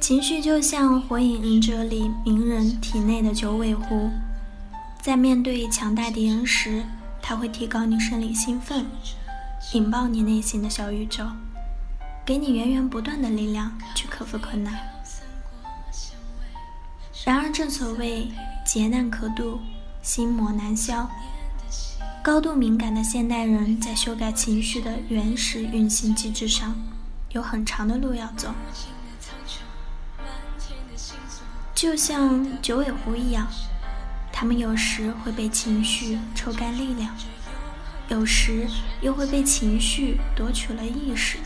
情绪就像《火影忍者》里鸣人体内的九尾狐，在面对强大敌人时，它会提高你生理兴奋，引爆你内心的小宇宙，给你源源不断的力量去克服困难。然而，正所谓劫难可渡，心魔难消。高度敏感的现代人在修改情绪的原始运行机制上，有很长的路要走。就像九尾狐一样，他们有时会被情绪抽干力量，有时又会被情绪夺取了意识。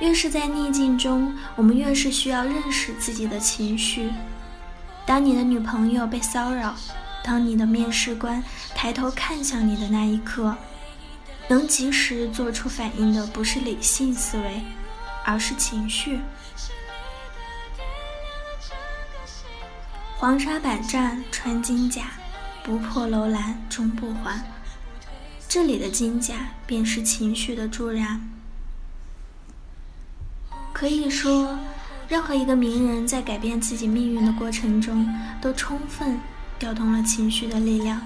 越是在逆境中，我们越是需要认识自己的情绪。当你的女朋友被骚扰，当你的面试官抬头看向你的那一刻，能及时做出反应的不是理性思维，而是情绪。黄沙百战穿金甲，不破楼兰终不还。这里的金甲便是情绪的助燃。可以说，任何一个名人在改变自己命运的过程中，都充分调动了情绪的力量。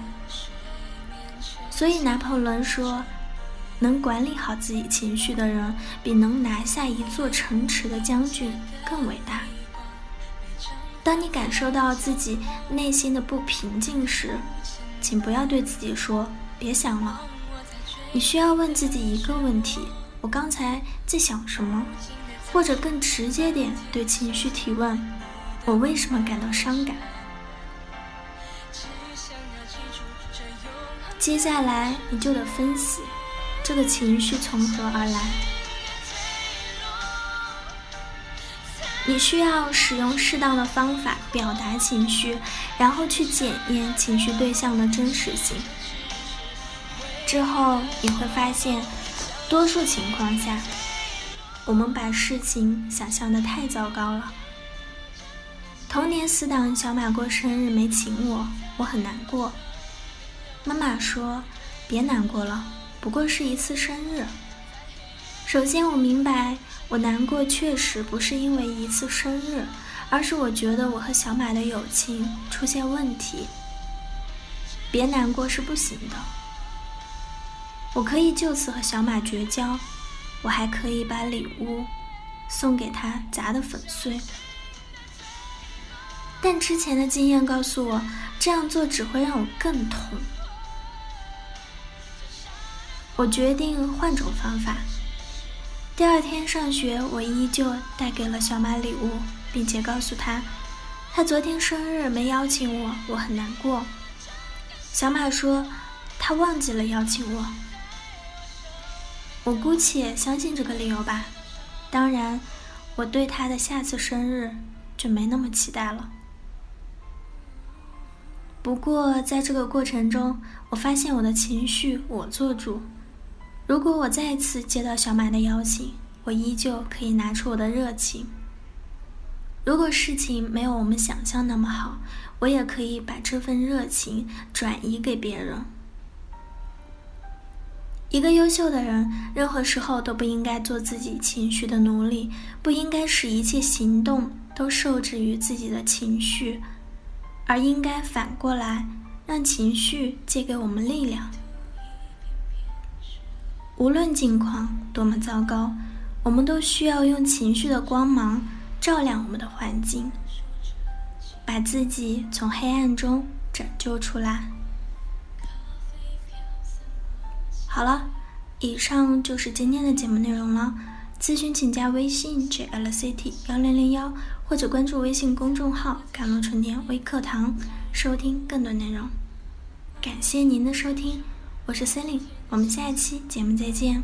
所以拿破仑说：“能管理好自己情绪的人，比能拿下一座城池的将军更伟大。”当你感受到自己内心的不平静时，请不要对自己说“别想了”。你需要问自己一个问题：我刚才在想什么？或者更直接点，对情绪提问：我为什么感到伤感？接下来你就得分析这个情绪从何而来。你需要使用适当的方法表达情绪，然后去检验情绪对象的真实性。之后你会发现，多数情况下，我们把事情想象的太糟糕了。童年死党小马过生日没请我，我很难过。妈妈说：“别难过了，不过是一次生日。”首先，我明白。我难过确实不是因为一次生日，而是我觉得我和小马的友情出现问题。别难过是不行的，我可以就此和小马绝交，我还可以把礼物送给他砸得粉碎。但之前的经验告诉我，这样做只会让我更痛。我决定换种方法。第二天上学，我依旧带给了小马礼物，并且告诉他，他昨天生日没邀请我，我很难过。小马说，他忘记了邀请我。我姑且相信这个理由吧。当然，我对他的下次生日就没那么期待了。不过，在这个过程中，我发现我的情绪我做主。如果我再次接到小马的邀请，我依旧可以拿出我的热情。如果事情没有我们想象那么好，我也可以把这份热情转移给别人。一个优秀的人，任何时候都不应该做自己情绪的奴隶，不应该使一切行动都受制于自己的情绪，而应该反过来让情绪借给我们力量。无论境况多么糟糕，我们都需要用情绪的光芒照亮我们的环境，把自己从黑暗中拯救出来。好了，以上就是今天的节目内容了。咨询请加微信 jlct 幺零零幺，或者关注微信公众号“甘露春天微课堂”，收听更多内容。感谢您的收听。我是森林，我们下一期节目再见。